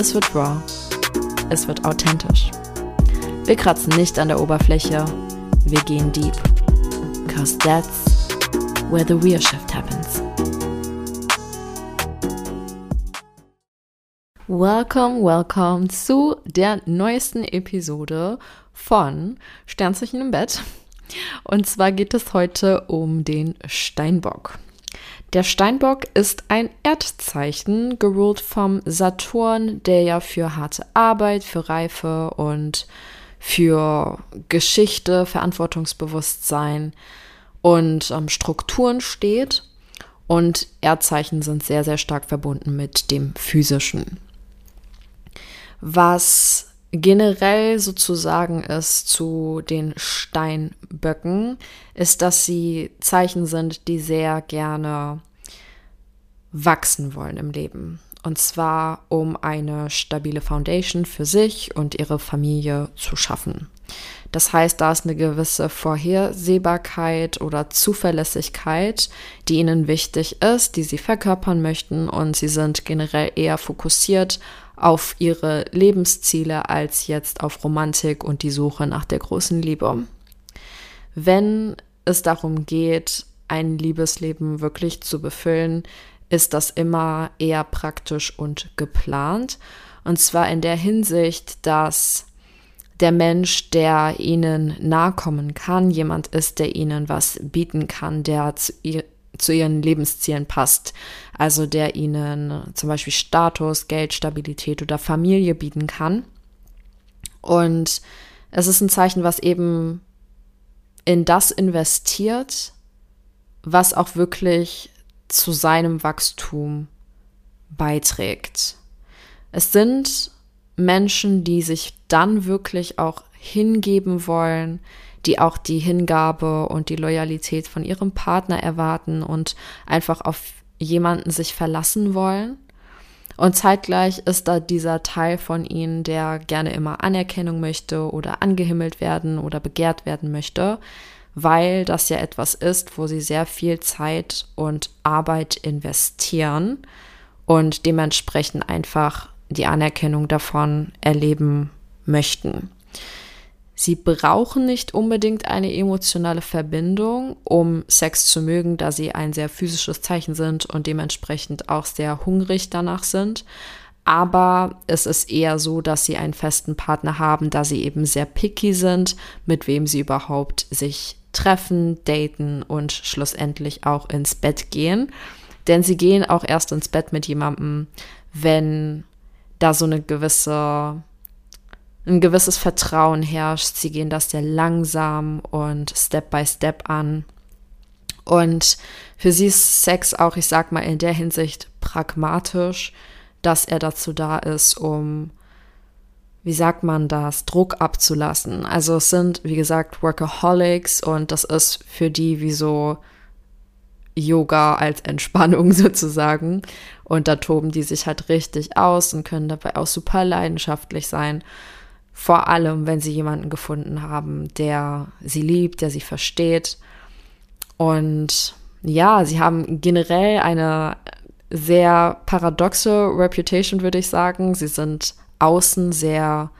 es wird raw, es wird authentisch. Wir kratzen nicht an der Oberfläche, wir gehen deep. Cause that's where the real shift happens. Welcome, welcome zu der neuesten Episode von Sternzeichen im Bett. Und zwar geht es heute um den Steinbock. Der Steinbock ist ein Erdzeichen, geruled vom Saturn, der ja für harte Arbeit, für Reife und für Geschichte, Verantwortungsbewusstsein und ähm, Strukturen steht. Und Erdzeichen sind sehr, sehr stark verbunden mit dem Physischen. Was generell sozusagen ist zu den Steinböcken, ist, dass sie Zeichen sind, die sehr gerne wachsen wollen im Leben. Und zwar, um eine stabile Foundation für sich und ihre Familie zu schaffen. Das heißt, da ist eine gewisse Vorhersehbarkeit oder Zuverlässigkeit, die ihnen wichtig ist, die sie verkörpern möchten und sie sind generell eher fokussiert auf ihre Lebensziele als jetzt auf Romantik und die Suche nach der großen Liebe. Wenn es darum geht, ein Liebesleben wirklich zu befüllen, ist das immer eher praktisch und geplant. Und zwar in der Hinsicht, dass der Mensch, der ihnen nahe kommen kann, jemand ist, der ihnen was bieten kann, der zu, ihr, zu ihren Lebenszielen passt. Also der ihnen zum Beispiel Status, Geld, Stabilität oder Familie bieten kann. Und es ist ein Zeichen, was eben in das investiert, was auch wirklich zu seinem Wachstum beiträgt. Es sind Menschen, die sich dann wirklich auch hingeben wollen, die auch die Hingabe und die Loyalität von ihrem Partner erwarten und einfach auf jemanden sich verlassen wollen. Und zeitgleich ist da dieser Teil von ihnen, der gerne immer Anerkennung möchte oder angehimmelt werden oder begehrt werden möchte, weil das ja etwas ist, wo sie sehr viel Zeit und Arbeit investieren und dementsprechend einfach die Anerkennung davon erleben möchten. Sie brauchen nicht unbedingt eine emotionale Verbindung, um Sex zu mögen, da sie ein sehr physisches Zeichen sind und dementsprechend auch sehr hungrig danach sind. Aber es ist eher so, dass sie einen festen Partner haben, da sie eben sehr picky sind, mit wem sie überhaupt sich treffen, daten und schlussendlich auch ins Bett gehen. Denn sie gehen auch erst ins Bett mit jemandem, wenn da so eine gewisse ein gewisses Vertrauen herrscht. Sie gehen das sehr langsam und Step by Step an. Und für sie ist Sex auch, ich sag mal, in der Hinsicht pragmatisch, dass er dazu da ist, um, wie sagt man das, Druck abzulassen. Also es sind, wie gesagt, Workaholics und das ist für die wie so Yoga als Entspannung sozusagen. Und da toben die sich halt richtig aus und können dabei auch super leidenschaftlich sein. Vor allem, wenn sie jemanden gefunden haben, der sie liebt, der sie versteht. Und ja, sie haben generell eine sehr paradoxe Reputation, würde ich sagen. Sie sind außen sehr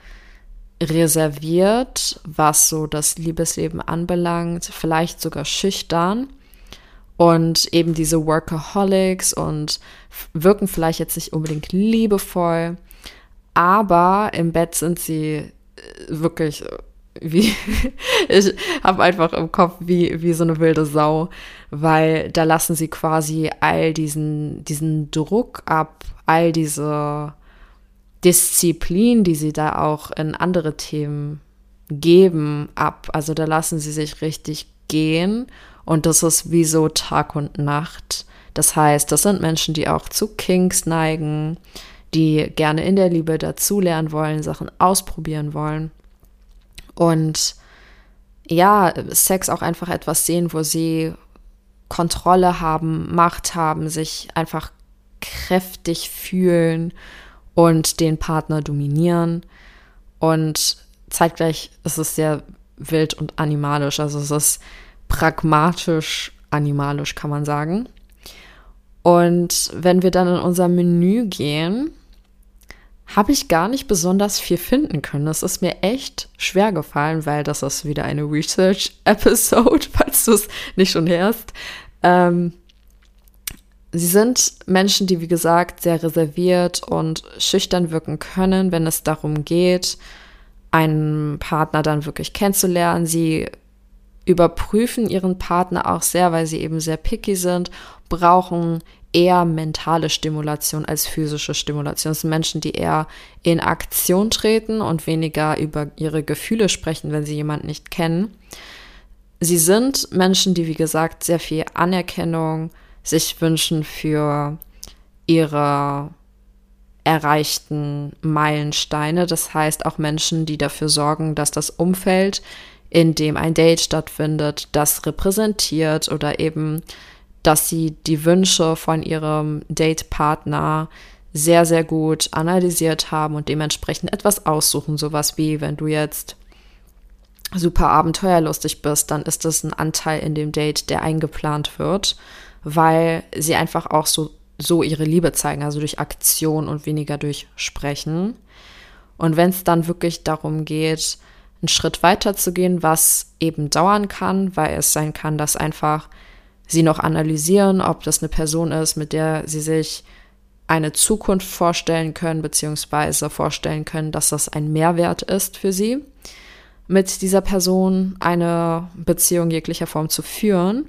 reserviert, was so das Liebesleben anbelangt, vielleicht sogar schüchtern. Und eben diese Workaholics und wirken vielleicht jetzt nicht unbedingt liebevoll, aber im Bett sind sie äh, wirklich äh, wie ich habe einfach im Kopf wie wie so eine wilde Sau, weil da lassen sie quasi all diesen diesen Druck ab, all diese Disziplin, die sie da auch in andere Themen geben, ab. Also da lassen sie sich richtig gehen und das ist wie so Tag und Nacht. Das heißt, das sind Menschen, die auch zu Kings neigen, die gerne in der Liebe dazulernen wollen, Sachen ausprobieren wollen. Und ja, Sex auch einfach etwas sehen, wo sie Kontrolle haben, Macht haben, sich einfach kräftig fühlen und den Partner dominieren. Und zeitgleich ist es sehr wild und animalisch. Also es ist pragmatisch animalisch, kann man sagen. Und wenn wir dann in unser Menü gehen, habe ich gar nicht besonders viel finden können. Das ist mir echt schwer gefallen, weil das ist wieder eine Research-Episode, falls du es nicht schon hörst. Ähm, sie sind Menschen, die, wie gesagt, sehr reserviert und schüchtern wirken können, wenn es darum geht, einen Partner dann wirklich kennenzulernen. Sie überprüfen ihren Partner auch sehr, weil sie eben sehr picky sind, brauchen eher mentale Stimulation als physische Stimulation. Es sind Menschen, die eher in Aktion treten und weniger über ihre Gefühle sprechen, wenn sie jemanden nicht kennen. Sie sind Menschen, die, wie gesagt, sehr viel Anerkennung sich wünschen für ihre erreichten Meilensteine. Das heißt auch Menschen, die dafür sorgen, dass das Umfeld, in dem ein Date stattfindet, das repräsentiert oder eben, dass sie die Wünsche von ihrem Datepartner sehr, sehr gut analysiert haben und dementsprechend etwas aussuchen. Sowas wie, wenn du jetzt super abenteuerlustig bist, dann ist das ein Anteil in dem Date, der eingeplant wird, weil sie einfach auch so so ihre Liebe zeigen, also durch Aktion und weniger durch Sprechen. Und wenn es dann wirklich darum geht, einen Schritt weiter zu gehen, was eben dauern kann, weil es sein kann, dass einfach sie noch analysieren, ob das eine Person ist, mit der sie sich eine Zukunft vorstellen können, beziehungsweise vorstellen können, dass das ein Mehrwert ist für sie, mit dieser Person eine Beziehung jeglicher Form zu führen.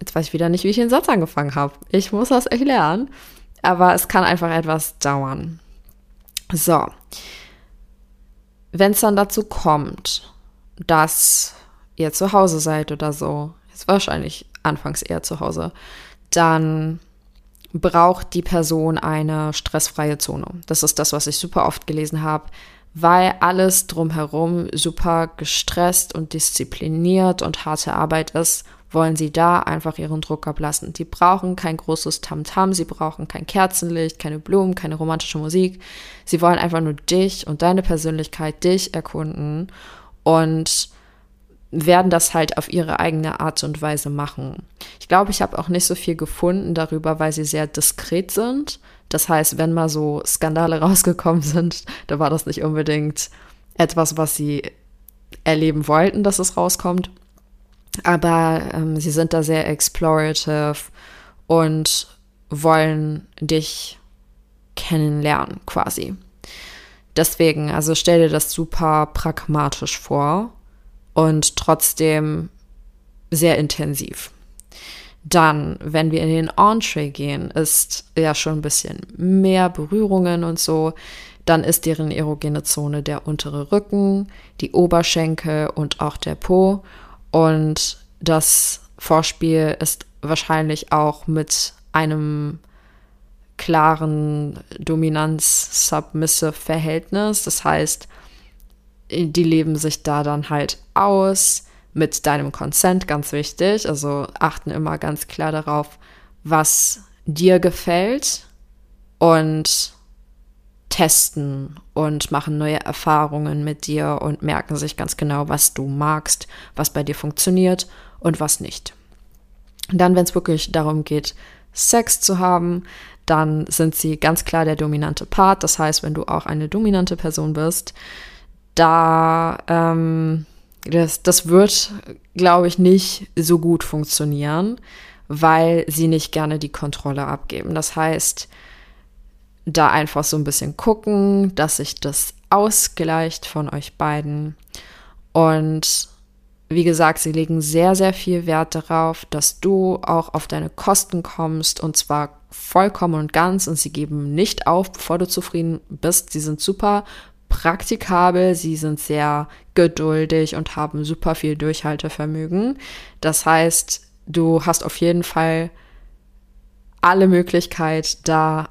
Jetzt weiß ich wieder nicht, wie ich den Satz angefangen habe. Ich muss das echt lernen. Aber es kann einfach etwas dauern. So. Wenn es dann dazu kommt, dass ihr zu Hause seid oder so, ist wahrscheinlich anfangs eher zu Hause, dann braucht die Person eine stressfreie Zone. Das ist das, was ich super oft gelesen habe, weil alles drumherum super gestresst und diszipliniert und harte Arbeit ist wollen sie da einfach ihren Druck ablassen. Die brauchen kein großes Tamtam, -Tam, sie brauchen kein Kerzenlicht, keine Blumen, keine romantische Musik. Sie wollen einfach nur dich und deine Persönlichkeit, dich erkunden und werden das halt auf ihre eigene Art und Weise machen. Ich glaube, ich habe auch nicht so viel gefunden darüber, weil sie sehr diskret sind. Das heißt, wenn mal so Skandale rausgekommen sind, da war das nicht unbedingt etwas, was sie erleben wollten, dass es rauskommt. Aber ähm, sie sind da sehr explorative und wollen dich kennenlernen quasi. Deswegen, also stell dir das super pragmatisch vor und trotzdem sehr intensiv. Dann, wenn wir in den Entree gehen, ist ja schon ein bisschen mehr Berührungen und so. Dann ist deren erogene Zone der untere Rücken, die Oberschenkel und auch der Po. Und das Vorspiel ist wahrscheinlich auch mit einem klaren Dominanz-Submissive-Verhältnis. Das heißt, die leben sich da dann halt aus mit deinem Consent, ganz wichtig. Also achten immer ganz klar darauf, was dir gefällt und testen und machen neue Erfahrungen mit dir und merken sich ganz genau, was du magst, was bei dir funktioniert und was nicht. Dann, wenn es wirklich darum geht, Sex zu haben, dann sind sie ganz klar der dominante Part. Das heißt, wenn du auch eine dominante Person bist, da ähm, das, das wird, glaube ich, nicht so gut funktionieren, weil sie nicht gerne die Kontrolle abgeben. Das heißt, da einfach so ein bisschen gucken, dass sich das ausgleicht von euch beiden. Und wie gesagt, sie legen sehr, sehr viel Wert darauf, dass du auch auf deine Kosten kommst und zwar vollkommen und ganz und sie geben nicht auf, bevor du zufrieden bist. Sie sind super praktikabel, sie sind sehr geduldig und haben super viel Durchhaltevermögen. Das heißt, du hast auf jeden Fall alle Möglichkeit, da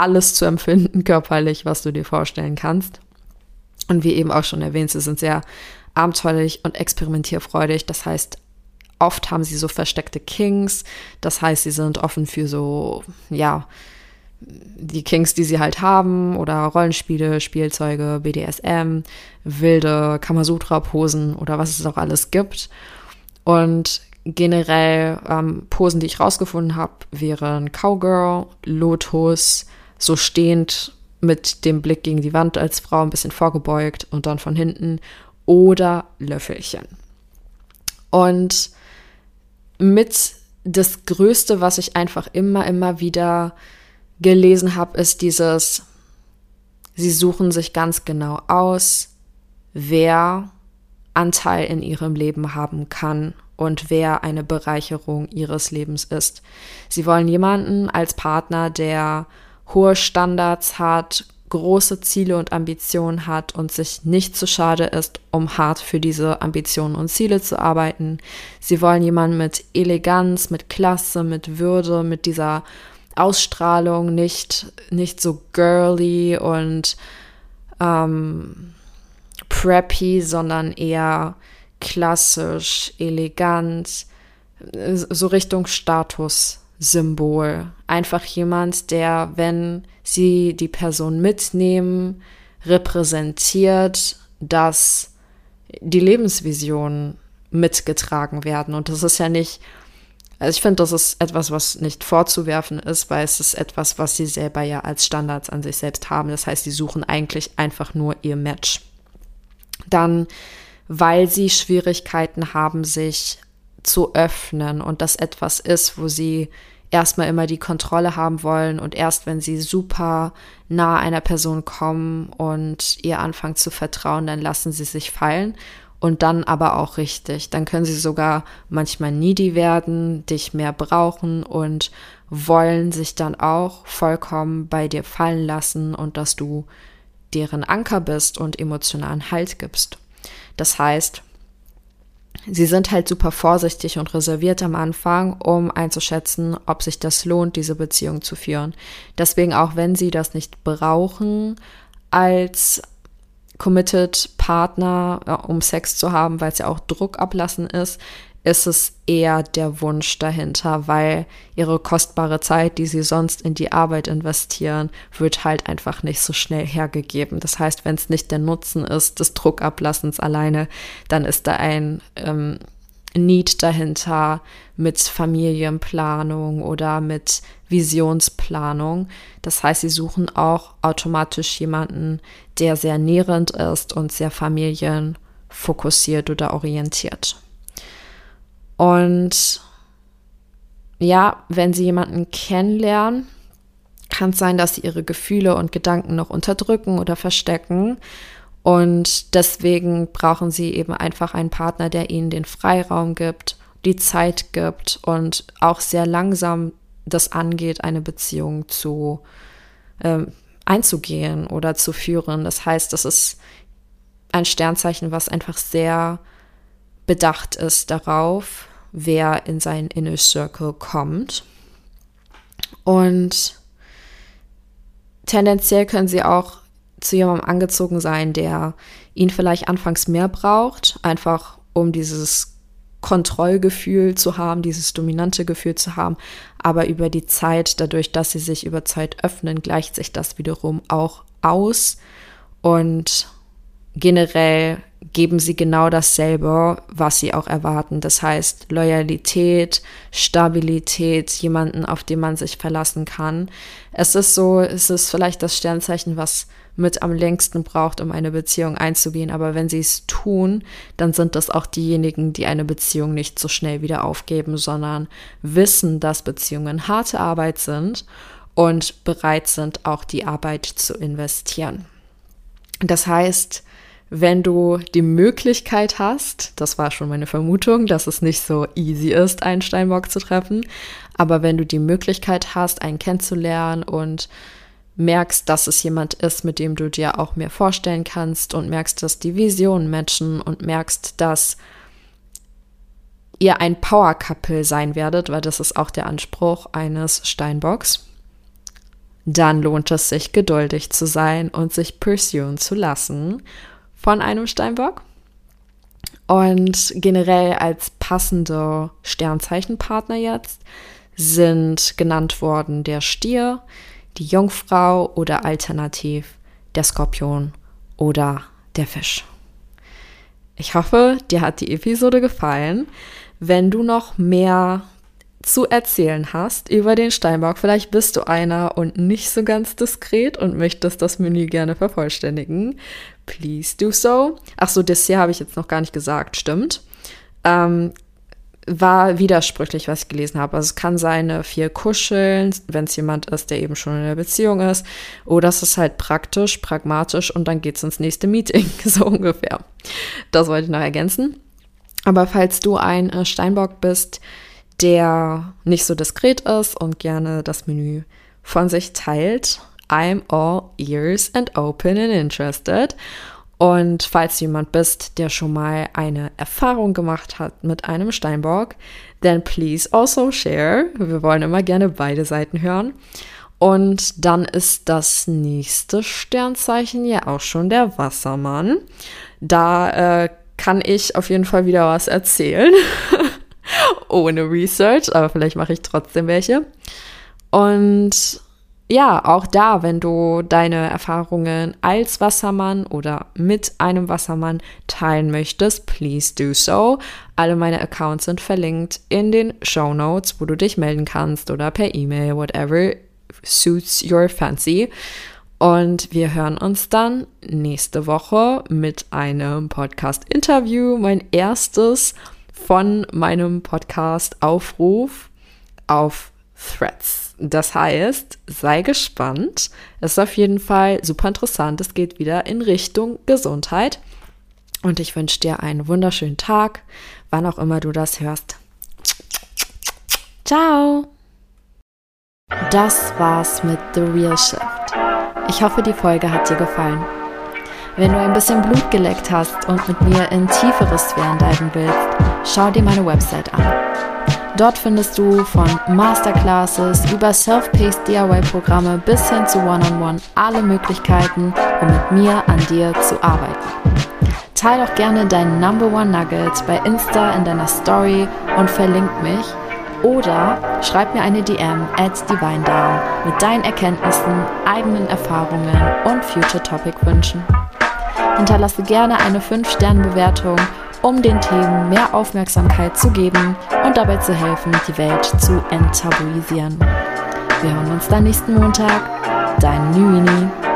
alles zu empfinden, körperlich, was du dir vorstellen kannst. Und wie eben auch schon erwähnt, sie sind sehr abenteuerlich und experimentierfreudig. Das heißt, oft haben sie so versteckte Kings. Das heißt, sie sind offen für so, ja, die Kings, die sie halt haben, oder Rollenspiele, Spielzeuge, BDSM, wilde Kamasutra-Posen oder was es auch alles gibt. Und generell ähm, Posen, die ich rausgefunden habe, wären Cowgirl, Lotus, so stehend mit dem Blick gegen die Wand als Frau ein bisschen vorgebeugt und dann von hinten oder Löffelchen. Und mit das Größte, was ich einfach immer, immer wieder gelesen habe, ist dieses, sie suchen sich ganz genau aus, wer Anteil in ihrem Leben haben kann und wer eine Bereicherung ihres Lebens ist. Sie wollen jemanden als Partner, der hohe Standards hat, große Ziele und Ambitionen hat und sich nicht zu schade ist, um hart für diese Ambitionen und Ziele zu arbeiten. Sie wollen jemanden mit Eleganz, mit Klasse, mit Würde, mit dieser Ausstrahlung, nicht, nicht so girly und ähm, preppy, sondern eher klassisch, elegant, so Richtung Statussymbol. Einfach jemand, der, wenn sie die Person mitnehmen, repräsentiert, dass die Lebensvisionen mitgetragen werden. Und das ist ja nicht also ich finde, das ist etwas, was nicht vorzuwerfen ist, weil es ist etwas, was sie selber ja als Standards an sich selbst haben. Das heißt, sie suchen eigentlich einfach nur ihr Match. Dann, weil sie Schwierigkeiten haben, sich zu öffnen und das etwas ist, wo sie erstmal immer die Kontrolle haben wollen und erst wenn sie super nah einer Person kommen und ihr anfangen zu vertrauen, dann lassen sie sich fallen und dann aber auch richtig. Dann können sie sogar manchmal needy werden, dich mehr brauchen und wollen sich dann auch vollkommen bei dir fallen lassen und dass du deren Anker bist und emotionalen Halt gibst. Das heißt, sie sind halt super vorsichtig und reserviert am Anfang, um einzuschätzen, ob sich das lohnt, diese Beziehung zu führen. Deswegen auch wenn sie das nicht brauchen als committed Partner, äh, um Sex zu haben, weil es ja auch Druck ablassen ist, ist es eher der Wunsch dahinter, weil ihre kostbare Zeit, die sie sonst in die Arbeit investieren, wird halt einfach nicht so schnell hergegeben. Das heißt, wenn es nicht der Nutzen ist des Druckablassens alleine, dann ist da ein ähm, Need dahinter mit Familienplanung oder mit Visionsplanung. Das heißt, sie suchen auch automatisch jemanden, der sehr nährend ist und sehr familienfokussiert oder orientiert. Und ja, wenn sie jemanden kennenlernen, kann es sein, dass sie ihre Gefühle und Gedanken noch unterdrücken oder verstecken und deswegen brauchen sie eben einfach einen Partner, der ihnen den Freiraum gibt, die Zeit gibt und auch sehr langsam das angeht, eine Beziehung zu ähm, einzugehen oder zu führen. Das heißt, das ist ein Sternzeichen, was einfach sehr bedacht ist darauf, wer in seinen Inner Circle kommt. Und tendenziell können sie auch zu jemandem angezogen sein, der ihn vielleicht anfangs mehr braucht, einfach um dieses Kontrollgefühl zu haben, dieses dominante Gefühl zu haben. Aber über die Zeit, dadurch, dass sie sich über Zeit öffnen, gleicht sich das wiederum auch aus. Und generell geben sie genau dasselbe, was sie auch erwarten. Das heißt Loyalität, Stabilität, jemanden, auf den man sich verlassen kann. Es ist so, es ist vielleicht das Sternzeichen, was mit am längsten braucht, um eine Beziehung einzugehen. Aber wenn sie es tun, dann sind das auch diejenigen, die eine Beziehung nicht so schnell wieder aufgeben, sondern wissen, dass Beziehungen harte Arbeit sind und bereit sind, auch die Arbeit zu investieren. Das heißt, wenn du die Möglichkeit hast, das war schon meine Vermutung, dass es nicht so easy ist, einen Steinbock zu treffen, aber wenn du die Möglichkeit hast, einen kennenzulernen und merkst, dass es jemand ist, mit dem du dir auch mehr vorstellen kannst und merkst, dass die Visionen matchen und merkst, dass ihr ein Power Couple sein werdet, weil das ist auch der Anspruch eines Steinbocks. dann lohnt es sich, geduldig zu sein und sich pursuen zu lassen von einem Steinbock. Und generell als passende Sternzeichenpartner jetzt sind genannt worden der Stier, die Jungfrau oder alternativ der Skorpion oder der Fisch. Ich hoffe, dir hat die Episode gefallen. Wenn du noch mehr zu erzählen hast über den Steinbock, vielleicht bist du einer und nicht so ganz diskret und möchtest das Menü gerne vervollständigen, please do so. Ach so, Dessert habe ich jetzt noch gar nicht gesagt, stimmt. Ähm, war widersprüchlich, was ich gelesen habe. Also es kann sein, viel kuscheln, wenn es jemand ist, der eben schon in der Beziehung ist. Oder es ist halt praktisch, pragmatisch und dann geht es ins nächste Meeting, so ungefähr. Das wollte ich noch ergänzen. Aber falls du ein äh, Steinbock bist, der nicht so diskret ist und gerne das Menü von sich teilt, I'm all ears and open and interested. Und falls jemand bist, der schon mal eine Erfahrung gemacht hat mit einem Steinbock, then please also share. Wir wollen immer gerne beide Seiten hören. Und dann ist das nächste Sternzeichen ja auch schon der Wassermann. Da äh, kann ich auf jeden Fall wieder was erzählen. Ohne Research, aber vielleicht mache ich trotzdem welche. Und ja, auch da, wenn du deine Erfahrungen als Wassermann oder mit einem Wassermann teilen möchtest, please do so. Alle meine Accounts sind verlinkt in den Show Notes, wo du dich melden kannst oder per E-Mail, whatever suits your fancy. Und wir hören uns dann nächste Woche mit einem Podcast-Interview, mein erstes von meinem Podcast-Aufruf auf Threads. Das heißt, sei gespannt. Es ist auf jeden Fall super interessant. Es geht wieder in Richtung Gesundheit. Und ich wünsche dir einen wunderschönen Tag, wann auch immer du das hörst. Ciao! Das war's mit The Real Shift. Ich hoffe, die Folge hat dir gefallen. Wenn du ein bisschen Blut geleckt hast und mit mir in tiefere Sphären diven willst, schau dir meine Website an Dort findest du von Masterclasses über Self-Paced DIY-Programme bis hin zu One-on-One -on -One alle Möglichkeiten, um mit mir an dir zu arbeiten. Teil doch gerne deinen Number One Nugget bei Insta in deiner Story und verlink mich oder schreib mir eine DM at DivineDown mit deinen Erkenntnissen, eigenen Erfahrungen und Future Topic Wünschen. Hinterlasse gerne eine 5-Sterne-Bewertung um den Themen mehr Aufmerksamkeit zu geben und dabei zu helfen, die Welt zu enttabuisieren. Wir hören uns dann nächsten Montag. Dein Nüini.